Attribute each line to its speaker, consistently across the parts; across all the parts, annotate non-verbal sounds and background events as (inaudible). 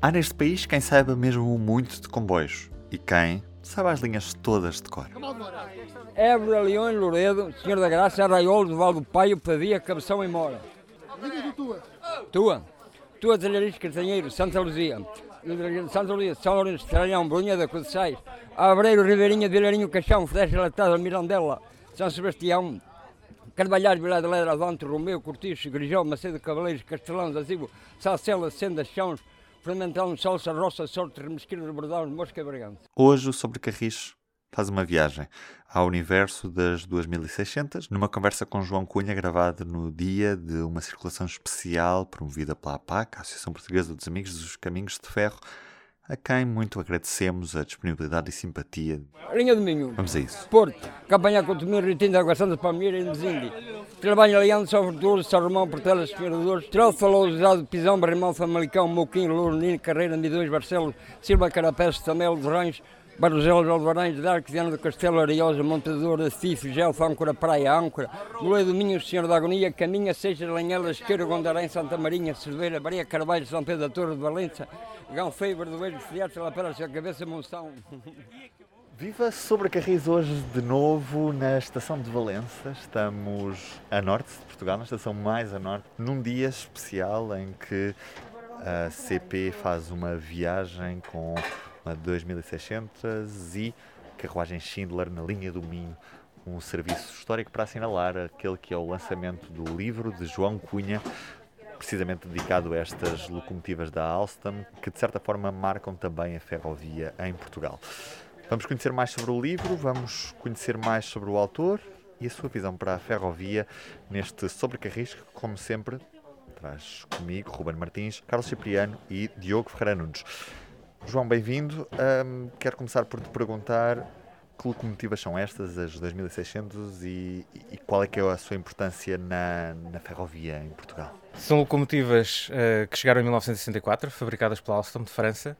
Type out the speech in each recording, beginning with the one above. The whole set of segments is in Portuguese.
Speaker 1: Há neste país quem saiba mesmo muito de comboios e quem saiba as linhas todas de cor.
Speaker 2: Évora, Leões, Loredo, Senhor da Graça, Arraiolo, do Val do Paio, Pavia, Cabeção e Mora. tua. Tua. Tua, Talhariz, Castanheiro, Santa Luzia. Santa Luzia, São Lourenço, Tralhão, Brunha da Cruz de Sais, Abreiro, Ribeirinha, Vilarinho, Caixão, Flecha Latada, Mirandela, São Sebastião, Carvalhar, Vila de Ledra, Avante, Romeu, Cortiço, Grijão, Macedo, Cavaleiros, Castelão, Zazigo, Sacela, Senda, Chãos, Roça, Sorte, Bordão, Mosca e.
Speaker 1: Hoje Sobre Carris faz uma viagem ao universo das 2600, numa conversa com João Cunha gravada no dia de uma circulação especial promovida pela APAC, a Associação Portuguesa dos Amigos dos Caminhos de Ferro, a quem muito agradecemos a disponibilidade e simpatia.
Speaker 2: Linha de Minho.
Speaker 1: Vamos a isso.
Speaker 2: Porto, Campanha Contumir, Ritinho, Água Santa, Palmeira e Mesindi. Trabalho Aliança, São Verturas, São Romão, Portelas, Esperadores, Falou, Usado, Pisão, Barrimão, Famalicão, Moquim, Lournino, Carreira, Midões, Barcelos, Silva, Carapés, Tamelo, Rães, Barroselos, Alvarães, Darque, Viana do Castelo, Areosa, Montador, Cifre, Gelfa, Âncora, Praia, Âncora, Moledo do Minho, Senhor da Agonia, Caminha, Seixas, Lanhelas, Queiro, Gondarém, Santa Marinha, Cerveira, Maria Carvalho, São Pedro da Torre de Valença, Gão Feio, Verdoeiro, Friados, La Pera, Cabeça, Monção.
Speaker 1: Viva sobre Carris hoje de novo na estação de Valença. Estamos a norte de Portugal, na estação mais a norte, num dia especial em que a CP faz uma viagem com uma 2600 e carruagem Schindler na linha do Minho, um serviço histórico para assinalar aquele que é o lançamento do livro de João Cunha, precisamente dedicado a estas locomotivas da Alstom, que de certa forma marcam também a ferrovia em Portugal. Vamos conhecer mais sobre o livro, vamos conhecer mais sobre o autor e a sua visão para a ferrovia neste Sobrecarris que, como sempre, traz comigo Ruben Martins, Carlos Cipriano e Diogo Ferreira Nunes. João, bem-vindo. Um, quero começar por te perguntar que locomotivas são estas, as 2600, e, e qual é que é a sua importância na, na ferrovia em Portugal?
Speaker 3: São locomotivas uh, que chegaram em 1964, fabricadas pela Alstom de França,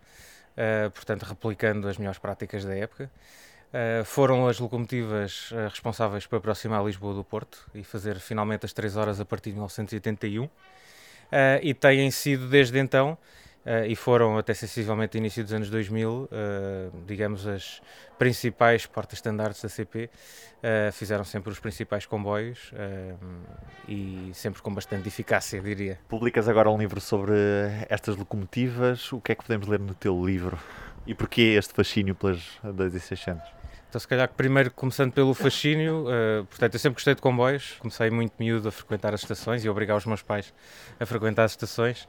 Speaker 3: uh, portanto replicando as melhores práticas da época. Uh, foram as locomotivas responsáveis por aproximar Lisboa do Porto e fazer finalmente as 3 horas a partir de 1981. e têm sido desde então Uh, e foram até sensivelmente início dos anos 2000, uh, eh, digamos, as principais portas-estandartes da CP. Uh, eh, fizeram sempre os principais comboios e sempre com bastante eficácia, diria.
Speaker 1: Publicas agora um livro sobre estas locomotivas. O que é que podemos ler no teu livro? E porquê este fascínio pelas 2600?
Speaker 3: Então, se calhar, primeiro começando pelo fascínio, uh, portanto, eu sempre gostei de comboios, comecei muito miúdo a frequentar as estações e a obrigar os meus pais a frequentar as estações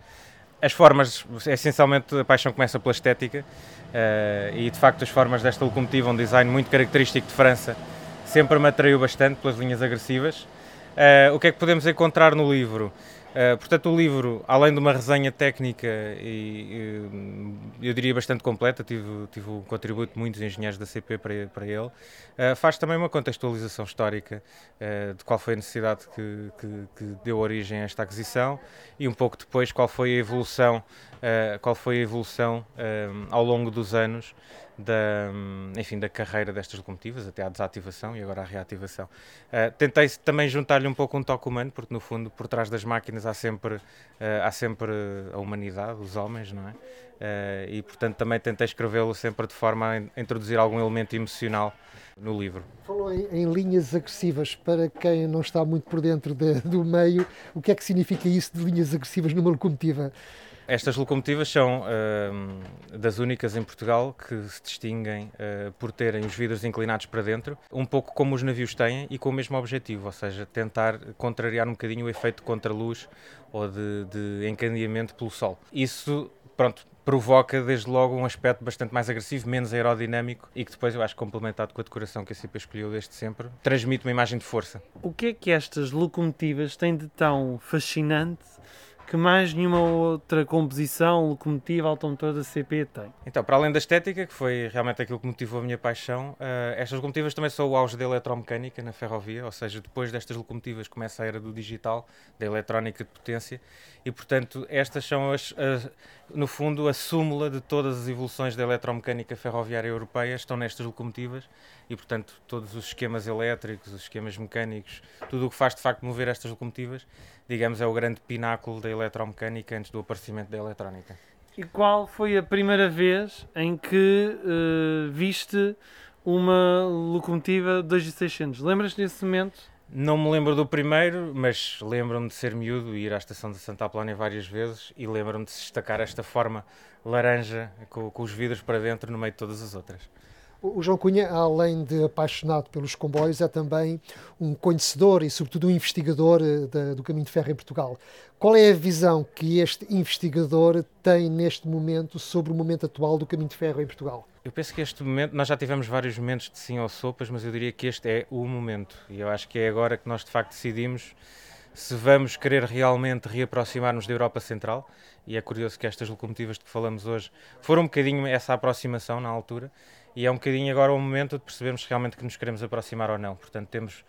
Speaker 3: as formas, essencialmente a paixão começa pela estética uh, e de facto as formas desta locomotiva, um design muito característico de França, sempre me atraiu bastante pelas linhas agressivas. Uh, o que é que podemos encontrar no livro? Uh, portanto, o livro, além de uma resenha técnica e, e eu diria bastante completa, tive, tive um contributo de muitos engenheiros da CP para, para ele, uh, faz também uma contextualização histórica uh, de qual foi a necessidade que, que, que, deu origem a esta aquisição e um pouco depois qual foi a evolução, qual foi a evolução ao longo dos anos da, enfim, da carreira destas locomotivas, até à desativação e agora à reativação. Uh, tentei também juntar-lhe um pouco um toque humano, porque no fundo, por trás das máquinas há sempre, uh, há sempre a humanidade, os homens, não é? Uh, e portanto também tentei escrevê-lo sempre de forma a introduzir algum elemento emocional no livro.
Speaker 4: Falou em, em, linhas agressivas, para quem não está muito por dentro de, do meio, o que é que significa isso de linhas agressivas numa locomotiva?
Speaker 3: Estas locomotivas são uh, das únicas em Portugal que se distinguem uh, por terem os vidros inclinados para dentro, um pouco como os navios têm e com o mesmo objetivo, ou seja, tentar contrariar um bocadinho o efeito de contraluz ou de, de encandeamento pelo sol. Isso, pronto, provoca desde logo um aspecto bastante mais agressivo, menos aerodinâmico e que depois eu acho complementado com a decoração que a CP escolheu desde sempre, transmite uma imagem de força.
Speaker 5: O que é que estas locomotivas têm de tão fascinante que mais nenhuma outra composição locomotiva automotora da CP tem.
Speaker 3: Então, para além da estética, que foi realmente aquilo que motivou a minha paixão, uh, estas locomotivas também são o auge da eletromecânica na ferrovia, ou seja, depois destas locomotivas começa a era do digital, da eletrónica de potência, e portanto estas são, as, as, no fundo, a súmula de todas as evoluções da eletromecânica ferroviária europeia estão nestas locomotivas, e portanto todos os esquemas elétricos, os esquemas mecânicos, tudo o que faz de facto mover estas locomotivas, digamos, é o grande pináculo da eletromecânica antes do aparecimento da eletrónica.
Speaker 5: E qual foi a primeira vez em que uh, viste uma locomotiva 2600? Lembras-te desse momento?
Speaker 3: Não me lembro do primeiro, mas lembro-me de ser miúdo e ir à estação de Santa Apolónia várias vezes e lembro-me de se destacar esta forma laranja com, com os vidros para dentro no meio de todas as outras.
Speaker 4: O João Cunha, além de apaixonado pelos comboios, é também um conhecedor e, sobretudo, um investigador eh, do caminho de ferro em Portugal. Qual é a visão que este investigador tem neste momento sobre o momento atual do caminho de ferro em Portugal?
Speaker 3: Eu penso que este momento, nós já tivemos vários momentos de sim ou sopas, mas eu diria que este é o momento. E eu acho que é agora que nós de facto decidimos se vamos querer realmente reaproximar-nos da Europa Central. E é curioso que estas locomotivas de que falamos hoje foram um bocadinho essa aproximação na altura e é um bocadinho agora o momento de percebermos realmente que nos queremos aproximar ou não. Portanto, temos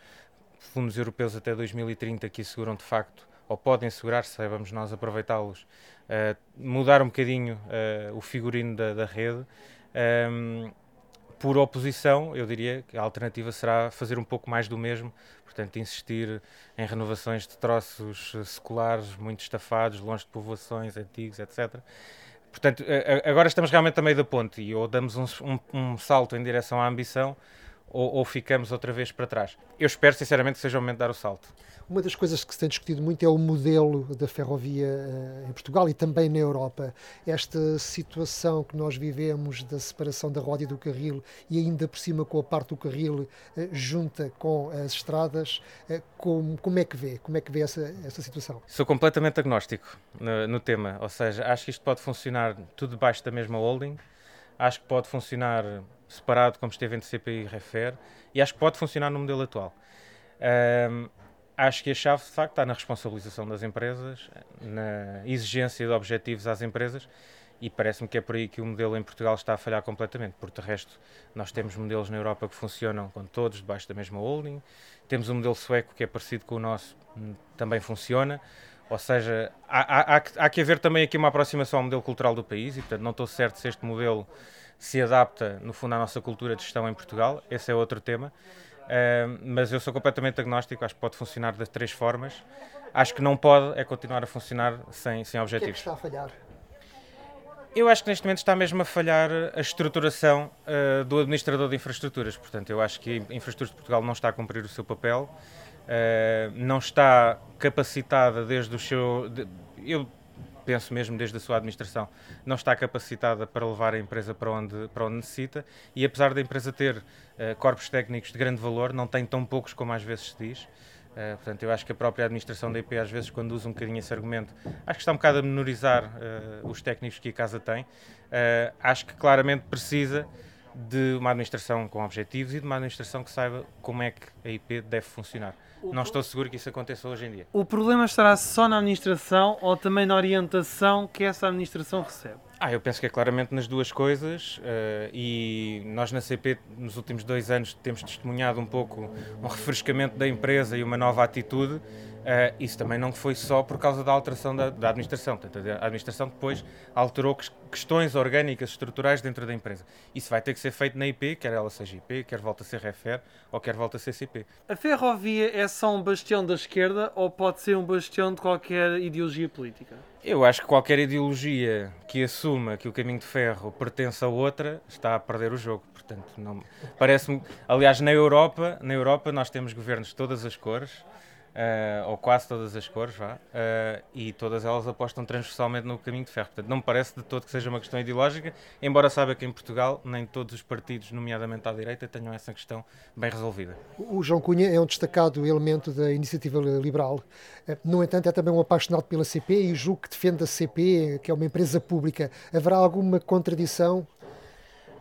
Speaker 3: fundos europeus até 2030 que asseguram de facto, ou podem assegurar, se saibamos nós aproveitá-los, uh, mudar um bocadinho uh, o figurino da, da rede. Um, por oposição, eu diria que a alternativa será fazer um pouco mais do mesmo, portanto, insistir em renovações de troços seculares muito estafados, longe de povoações antigos, etc. Portanto, agora estamos realmente a meio da ponte e ou damos um, um, um salto em direção à ambição ou, ou, ficamos outra vez para trás. Eu espero sinceramente que seja o momento de dar o salto.
Speaker 4: Uma das coisas que se tem discutido muito é o modelo da ferrovia uh, em Portugal e também na Europa. Esta situação que nós vivemos da separação da roda e do carril e ainda por cima com a parte do carril uh, junta com as estradas, uh, como, como é que vê? Como é que vê essa, essa situação?
Speaker 3: Sou completamente agnóstico no, no tema, ou seja, acho que isto pode funcionar tudo debaixo da mesma holding, acho que pode funcionar separado como esteve entre CPI e Refer e acho que pode funcionar no modelo atual. Um, acho que a chave, de facto, está na responsabilização das empresas, na exigência de objetivos às empresas e parece-me que é por aí que o modelo em Portugal está a falhar completamente, porque de resto nós temos modelos na Europa que funcionam com todos debaixo da mesma holding, temos um modelo sueco que é parecido com o nosso, hum, também funciona, ou seja, há, há, há que haver também aqui uma aproximação ao modelo cultural do país e, portanto, não estou certo se este modelo se adapta, no fundo, à nossa cultura de gestão em Portugal, esse é outro tema. Uh, mas eu sou completamente agnóstico, acho que pode funcionar das três formas. Acho que não pode é continuar a funcionar sem, sem objetivos.
Speaker 4: O que é que está a falhar?
Speaker 3: Eu acho que neste momento está mesmo a falhar a estruturação uh, do administrador de infraestruturas. Portanto, eu acho que a Infraestruturas de Portugal não está a cumprir o seu papel, uh, não está capacitada desde o seu. De, eu penso mesmo desde a sua administração, não está capacitada para levar a empresa para onde, para onde necessita e apesar da empresa ter uh, corpos técnicos de grande valor, não tem tão poucos como às vezes se diz. Uh, portanto, eu acho que a própria administração da IP, às vezes, quando usa um bocadinho esse argumento, acho que está um bocado a menorizar uh, os técnicos que a casa tem. acho que claramente precisa de uma administração com objetivos e de uma administração que saiba como é que a IP deve funcionar. Não estou seguro que isso aconteça hoje em dia.
Speaker 5: O problema estará só na administração ou também na orientação que essa administração recebe?
Speaker 3: Ah, eu penso que é claramente nas duas coisas uh, e nós na CP nos últimos dois anos temos testemunhado um pouco um refrescamento da empresa e uma nova atitude Uh, isso também não foi só por causa da alteração da, da, administração. Portanto, a administração depois alterou questões orgânicas, estruturais dentro da empresa. Isso vai ter que ser feito na IP, quer ela seja IP, quer volta a ser REFER ou quer volta a ser CP.
Speaker 5: A ferrovia é só um bastião da esquerda ou pode ser um bastião de qualquer ideologia política?
Speaker 3: Eu acho que qualquer ideologia que assuma que o caminho de ferro pertence a outra está a perder o jogo. Portanto, não parece-me. Aliás, na Europa, na Europa nós temos governos de todas as cores uh, ou quase todas as cores, vá, uh, e todas elas apostam transversalmente no caminho de ferro. Portanto, não me parece de todo que seja uma questão ideológica, embora saiba que em Portugal nem todos os partidos, nomeadamente à direita, tenham essa questão bem resolvida.
Speaker 4: O João Cunha é um destacado elemento da iniciativa liberal. Eh, no entanto, é também um apaixonado pela CP e julgo que defende a CP, que é uma empresa pública. Haverá alguma contradição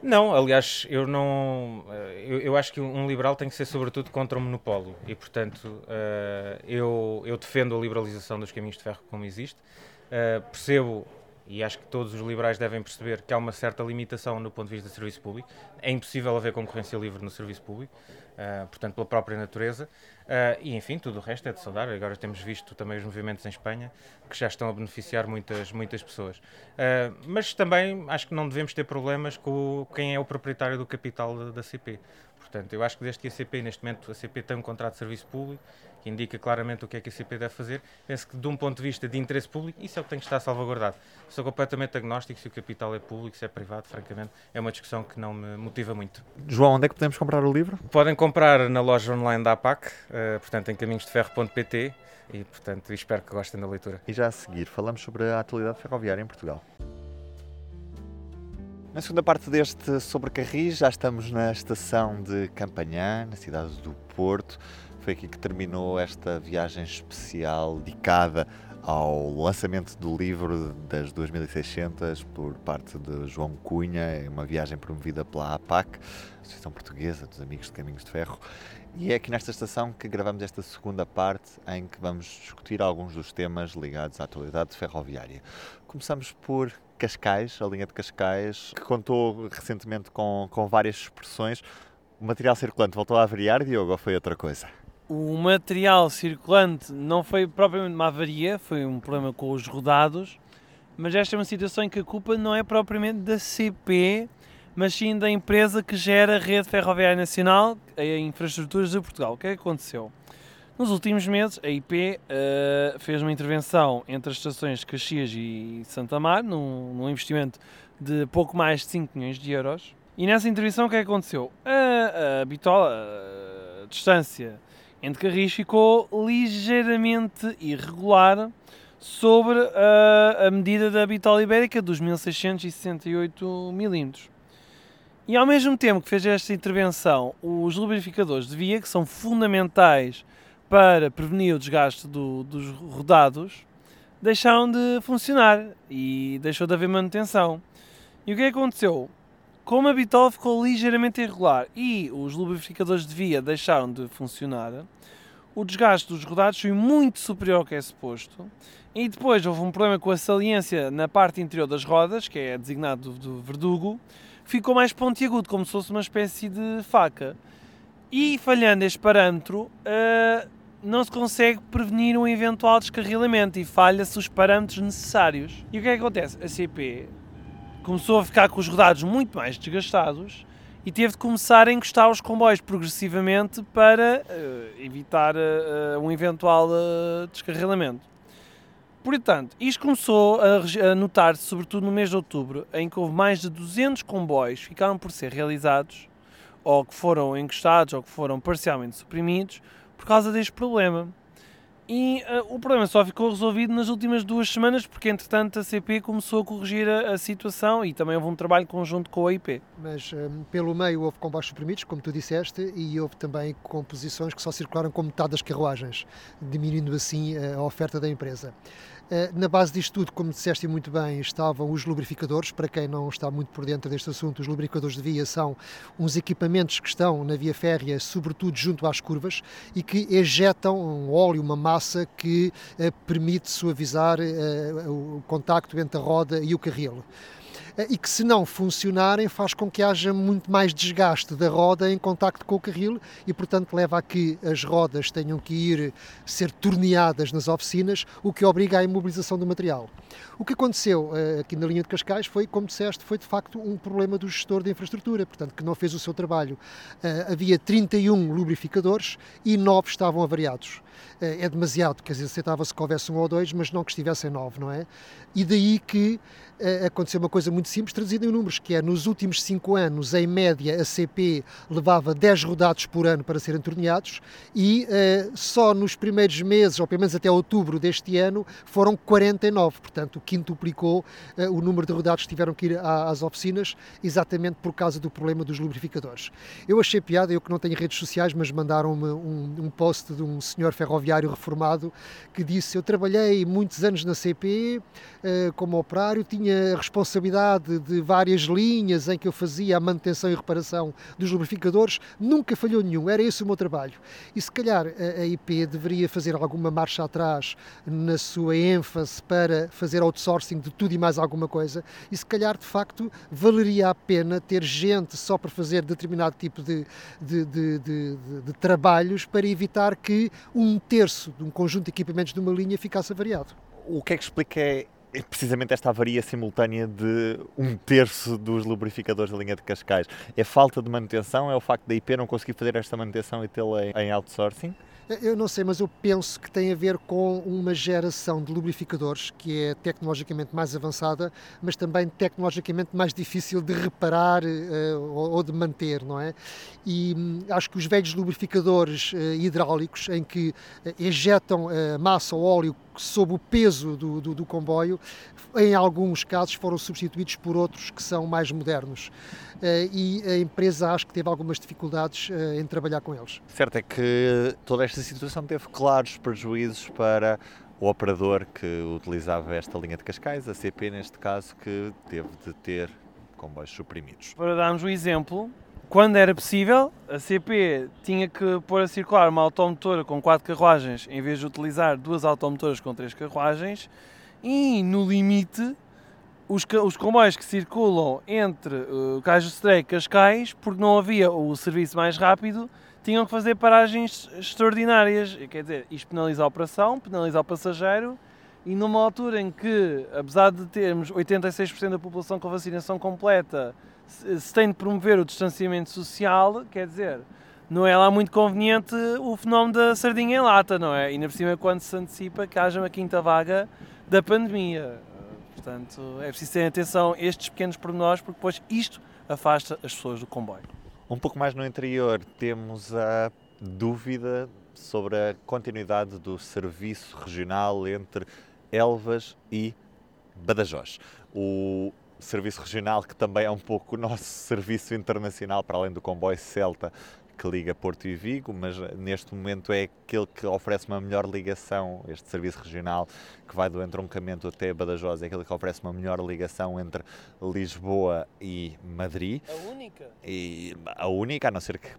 Speaker 3: não, aliás, eu não. Eh, eu, eu, acho que um liberal tem que ser, sobretudo, contra o monopólio. E, portanto, uh, eu, eu defendo a liberalização dos caminhos de ferro como existe. Uh, percebo, e acho que todos os liberais devem perceber, que há uma certa limitação no ponto de vista do serviço público. É impossível haver concorrência livre no serviço público. Uh, portanto, pela própria natureza. Uh, e enfim, tudo o resto é de saudar. Agora temos visto também os movimentos em Espanha que já estão a beneficiar muitas, muitas pessoas. Uh, mas também acho que não devemos ter problemas com quem é o proprietário do capital da CP. Portanto, eu acho que desde que a CP, neste momento, a CP tem um contrato de serviço público que indica claramente o que é que a CP deve fazer, penso que de um ponto de vista de interesse público, isso é o que tem que estar salvaguardado. Sou completamente agnóstico se o capital é público, se é privado, francamente, é uma discussão que não me motiva muito.
Speaker 1: João, onde é que podemos comprar o livro?
Speaker 3: Podem comprar na loja online da APAC, uh, portanto em caminhosdeferro.pt e portanto espero que gostem da leitura.
Speaker 1: E já a seguir falamos sobre a atualidade ferroviária em Portugal. Na segunda parte deste Sobre Carris, já estamos na estação de Campanhã, na cidade do Porto. Foi aqui que terminou esta viagem especial dedicada ao lançamento do livro das 2600 por parte de João Cunha, é uma viagem promovida pela APAC, Associação Portuguesa dos Amigos de Caminhos de Ferro. E é aqui nesta estação que gravamos esta segunda parte em que vamos discutir alguns dos temas ligados à atualidade ferroviária. Começamos por Cascais, a linha de Cascais, que contou recentemente com, com várias expressões. O material circulante voltou a avariar, Diogo, ou foi outra coisa?
Speaker 5: O material circulante não foi propriamente uma avaria, foi um problema com os rodados, mas esta é uma situação em que a culpa não é propriamente da CP, mas sim da empresa que gera a rede ferroviária nacional, a Infraestruturas de Portugal. O que é que aconteceu? Nos últimos meses, a IP uh, eh, fez uma intervenção entre as estações Caxias e Santa Mar, num, num, investimento de pouco mais de 5 milhões de euros. E nessa intervenção, o que é aconteceu? A, a bitola, a distância entre carris ficou ligeiramente irregular sobre a, a medida da bitola ibérica dos 1668 milímetros. E ao mesmo tempo que fez esta intervenção, os lubrificadores de via, que são fundamentais para prevenir o desgaste do, dos rodados, deixaram de funcionar e deixou de haver manutenção. E o que, é aconteceu? Como a bitola ficou ligeiramente irregular e os lubrificadores de via deixaram de funcionar, o desgaste dos rodados foi muito superior ao que é suposto. E depois houve um problema com a saliência na parte interior das rodas, que é designado do, verdugo, ficou mais pontiagudo, como se fosse uma espécie de faca. E falhando este parâmetro, uh, não se consegue prevenir um eventual descarrilamento e falha-se os parâmetros necessários. E o que é que acontece? A CP começou a ficar com os rodados muito mais desgastados e teve de começar a encostar os comboios progressivamente para uh, evitar uh, um eventual uh, descarrilamento. Portanto, isto começou a, a notar-se sobretudo no mês de outubro, em que houve mais de 200 comboios que ficaram por ser realizados, ou que foram encostados, ou que foram parcialmente suprimidos, por causa deste problema. E uh, o problema só ficou resolvido nas últimas duas semanas, porque entretanto a CP começou a corrigir a, a situação e também houve um trabalho conjunto com a IP.
Speaker 4: Mas um, pelo meio houve combates suprimidos, como tu disseste, e houve também composições que só circularam com metade das carruagens, diminuindo assim a oferta da empresa. Eh, na base disto tudo, como disseste muito bem, estavam os lubrificadores. Para quem não está muito por dentro deste assunto, os lubrificadores de via são uns equipamentos que estão na via férrea, sobretudo junto às curvas, e que ejetam um óleo, uma massa que eh, permite suavizar eh, o contacto entre a roda e o carril. Eh, e que se não funcionarem faz com que haja muito mais desgaste da roda em contacto com o carril e portanto leva a que as rodas tenham que ir ser torneadas nas oficinas, o que obriga à imobilização do material. O que aconteceu uh, aqui na linha de Cascais foi, como disseste, foi de facto um problema do gestor de infraestrutura, portanto que não fez o seu trabalho. Uh, havia 31 lubrificadores e 9 estavam avariados. É demasiado, quer dizer, aceitava-se que houvesse um ou dois, mas não que estivessem 9, não é? E daí que aconteceu uma coisa muito simples, traduzida em números, que é nos últimos 5 anos, em média, a CP levava 10 rodados por ano para serem torneados e uh, só nos primeiros meses, ou pelo menos até outubro deste ano, foram 49, portanto, quintuplicou uh, o número de rodados que tiveram que ir às oficinas, exatamente por causa do problema dos lubrificadores. Eu achei piada, eu que não tenho redes sociais, mas mandaram-me um, um post de um senhor ferroviário reformado que disse: Eu trabalhei muitos anos na CP uh, eh, como operário, tinha responsabilidade de várias linhas em que eu fazia a manutenção e reparação dos lubrificadores, nunca falhou nenhum, era esse o meu trabalho. E se calhar a, IP deveria fazer alguma marcha atrás na sua ênfase para fazer outsourcing de tudo e mais alguma coisa, e se calhar de facto valeria a pena ter gente só para fazer determinado tipo de, de, de, de, de trabalhos para evitar que um terço de um conjunto de equipamentos de uma linha ficasse avariado.
Speaker 1: O que é que explica precisamente esta avaria simultânea de um terço dos lubrificadores da linha de Cascais? É falta de manutenção? É o facto da IP não conseguir fazer esta manutenção e tê-la em outsourcing?
Speaker 4: Eu não sei, mas eu penso que tem a ver com uma geração de lubrificadores que é tecnologicamente mais avançada, mas também tecnologicamente mais difícil de reparar uh, ou de manter, não é? E um, acho que os velhos lubrificadores uh, hidráulicos, em que uh, ejetam massa ou óleo sob o peso do, do, do, comboio, em alguns casos foram substituídos por outros que são mais modernos. Uh, e a empresa acho que teve algumas dificuldades uh, em trabalhar com eles.
Speaker 1: Certo é que toda esta situação teve claros prejuízos para o operador que utilizava esta linha de Cascais, a CP neste caso, que teve de ter comboios suprimidos.
Speaker 5: Para darmos um exemplo, quando era possível, a CP tinha que pôr a circular uma automotora com quatro carruagens em vez de utilizar duas automotoras com três carruagens e, no limite, os, os comboios que circulam entre uh, eh, do e Cascais, porque não havia o serviço mais rápido, tinham que fazer paragens extraordinárias. Quer dizer, isto penaliza a operação, penaliza o passageiro e numa altura em que, apesar de termos 86% da população com vacinação completa, se tem de promover o distanciamento social, quer dizer, não é lá muito conveniente o fenómeno da sardinha em lata, não é? E na por cima quando se antecipa que haja uma quinta vaga da pandemia. Portanto, é preciso ter atenção a estes pequenos pormenores, porque depois isto afasta as pessoas do comboio.
Speaker 1: Um pouco mais no interior temos a dúvida sobre a continuidade do serviço regional entre Elvas e Badajoz. O serviço regional, que também é um pouco o nosso (laughs) serviço internacional, para além do comboio Celta, que liga Porto e Vigo, mas neste momento é aquele que oferece uma melhor ligação, este serviço regional que vai do entroncamento até Badajoz, é aquele que oferece uma melhor ligação entre Lisboa e Madrid.
Speaker 5: A única?
Speaker 1: E a única, a não ser que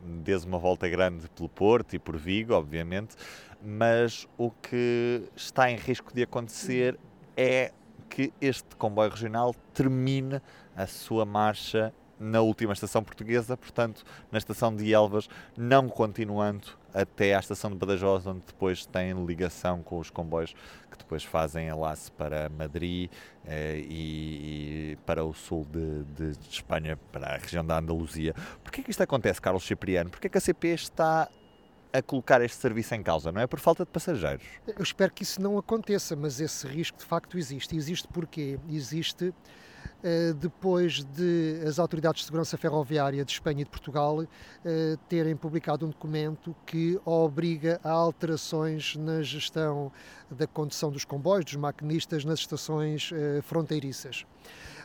Speaker 1: dês uma volta grande pelo Porto e por Vigo, obviamente, mas o que está em risco de acontecer é que este comboio regional termine a sua marcha na última estação portuguesa, portanto, na estação de Elvas, não continuando até à estação de Badajoz, onde depois tem ligação com os comboios que depois fazem enlace para Madrid eh, e, e, para o sul de, de, de, Espanha, para a região da Andaluzia. Porquê que isto acontece, Carlos Cipriano? Porquê que a CP está a colocar este serviço em causa, não é por falta de passageiros.
Speaker 4: Eu espero que isso não aconteça, mas esse risco de facto existe. Existe porque existe Uh, depois de as autoridades de segurança ferroviária de Espanha e de Portugal uh, terem publicado um documento que obriga a alterações na gestão da condução dos comboios, dos maquinistas nas estações uh, fronteiriças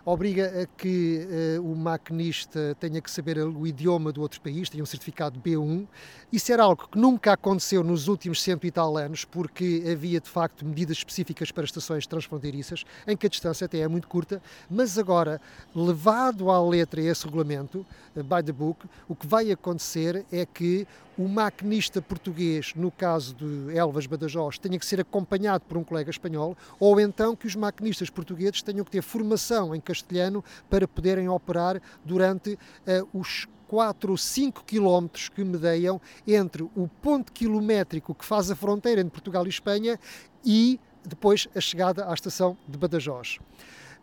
Speaker 4: obriga a que uh, o maquinista tenha que saber o idioma do outro país, tenha um certificado B1. Isso era algo que nunca aconteceu nos últimos cento e tal anos, porque havia de facto medidas específicas para estações transfronteiriças, em que a distância até é muito curta, mas agora, levado à letra esse regulamento, uh, by the book, o que vai acontecer é que o maquinista português, no caso de Elvas Badajoz, tenha que ser acompanhado por um colega espanhol, ou então que os maquinistas portugueses tenham que ter formação em castelhano para poderem operar durante uh, os 4 ou 5 quilómetros que medeiam entre o ponto quilométrico que faz a fronteira entre Portugal e Espanha e depois a chegada à estação de Badajoz.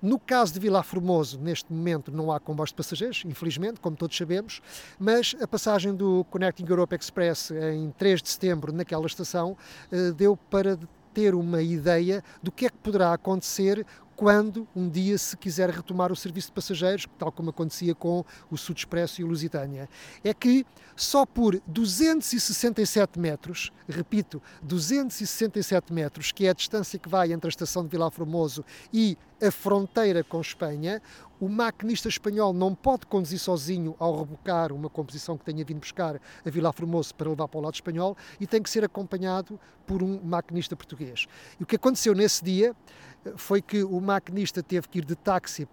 Speaker 4: No caso de Vila Formoso, neste momento não há comboios de passageiros, infelizmente, como todos sabemos, mas a passagem do Connecting Europe Express em 3 de setembro naquela estação eh, deu para ter uma ideia do que é que poderá acontecer quando um dia se quiser retomar o serviço de passageiros, tal como acontecia com o Sud Expresso e o Lusitânia. É que só por 267 metros, repito, 267 metros, que é a distância que vai entre a estação de Vila Formoso e a fronteira com Espanha, o maquinista espanhol não pode conduzir sozinho ao rebocar uma composição que tenha vindo buscar a Vila Formoso para levar para o lado espanhol e tem que ser acompanhado por um maquinista português. E o que aconteceu nesse dia foi que o maquinista teve que ir de táxi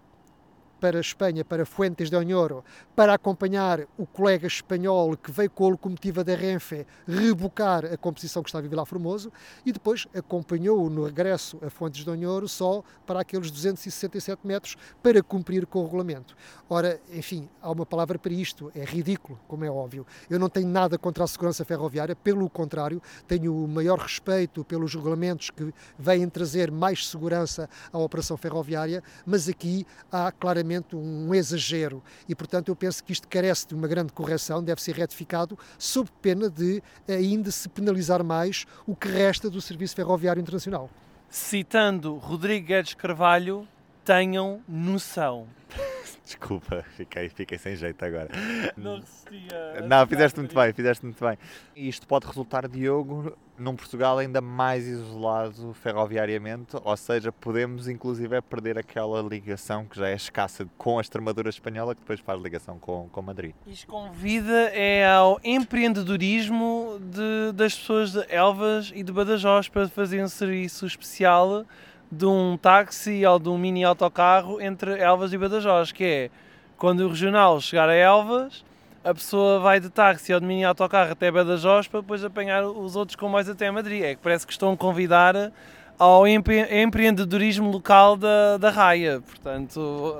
Speaker 4: para a Espanha, para Fuentes de Onhoro, para acompanhar o colega espanhol que veio com a locomotiva da Renfe rebocar a composição que estava em Vila Formoso e depois acompanhou-o no regresso a Fuentes de Onhoro só para aqueles 267 metros para cumprir com o regulamento. Ora, enfim, há uma palavra para isto, é ridículo, como é óbvio. Eu não tenho nada contra a segurança ferroviária, pelo contrário, tenho o maior respeito pelos regulamentos que vêm trazer mais segurança à operação ferroviária, mas aqui há claramente um exagero e, portanto, eu penso que isto carece de uma grande correção, deve ser retificado, sob pena de ainda se penalizar mais o que resta do Serviço Ferroviário Internacional.
Speaker 5: Citando Rodrigo Guedes Carvalho, tenham noção. (laughs)
Speaker 1: Desculpa, fiquei, fiquei sem jeito agora.
Speaker 5: Não resistia.
Speaker 1: Não, fizeste muito bem, fizeste muito bem. Isto pode resultar, Diogo, num Portugal ainda mais isolado ferroviariamente, ou seja, podemos inclusive perder aquela ligação que já é escassa com a extremadura espanhola, que depois faz ligação com, com Madrid.
Speaker 5: Isto convida é ao empreendedorismo de, das pessoas de Elvas e de Badajoz para fazer um serviço especial de um táxi ou de um mini autocarro entre Elvas e Badajoz, que é quando o regional chegar a Elvas, a pessoa vai de táxi ou de mini autocarro até Badajoz para depois apanhar os outros comboios até Madrid. É que parece que estão a convidar ao empre empreendedorismo local da, da raia. Portanto,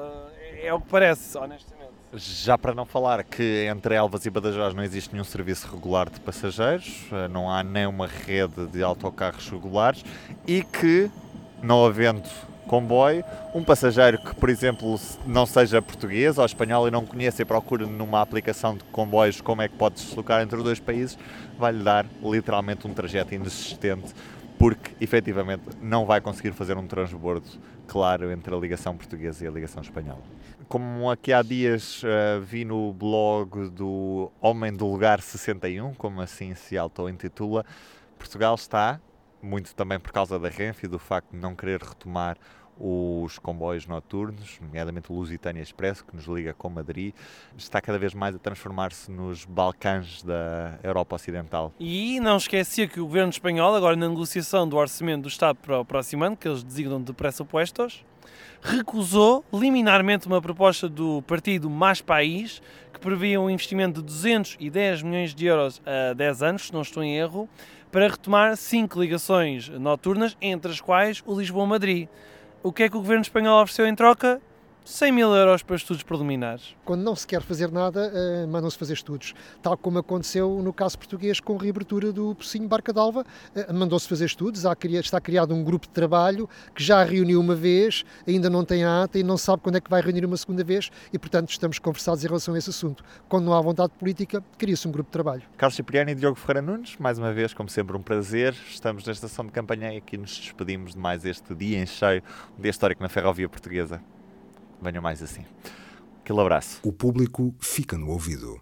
Speaker 5: eh, é o que parece, honestamente.
Speaker 1: Já para não falar que entre Elvas e Badajoz não existe nenhum serviço regular de passageiros, eh, não há nem uma rede de autocarros regulares e que não havendo comboio, um passageiro que, por exemplo, não seja português ou espanhol e não conheça e procure numa aplicação de comboios como é que pode se deslocar entre os dois países, vai-lhe dar literalmente um trajeto inexistente porque efetivamente não vai conseguir fazer um transbordo claro entre a ligação portuguesa e a ligação espanhola. Como aqui há dias uh, vi no blog do Homem do Lugar 61, como assim se auto-intitula, Portugal está muito também por causa da Renfe e do facto de não querer retomar os comboios noturnos, nomeadamente o Lusitânia Expresso, que nos liga com Madrid, está cada vez mais a transformar-se nos Balcãs da Europa Ocidental.
Speaker 5: E não esquecia que o governo espanhol, agora na negociação do orçamento do Estado para o próximo ano, que eles designam de pressupostos, recusou liminarmente uma proposta do partido Mais País, que previa um investimento de 210 milhões de euros a 10 anos, se não estou em erro, para retomar cinco ligações noturnas, entre as quais o Lisboa-Madrid. O que é que o governo espanhol ofereceu em troca? 100 mil euros para estudos preliminares.
Speaker 4: Quando não se quer fazer nada, uh, mandam-se fazer estudos. Tal como aconteceu no caso português com a reabertura do Pocinho Barca d'Alva, uh, mandou-se fazer estudos, há, está criado um grupo de trabalho que já reuniu uma vez, ainda não tem a ata e não sabe quando é que vai reunir uma segunda vez e, portanto, estamos conversados em relação a esse assunto. Quando não há vontade política, cria-se um grupo de trabalho.
Speaker 1: Carlos Cipriano e Diogo Ferreira Nunes, mais uma vez, como sempre, um prazer. Estamos na estação de campanha e aqui nos despedimos de mais este dia em cheio, um dia histórico na ferrovia portuguesa venham mais assim. Aquele abraço.
Speaker 6: O público fica no ouvido.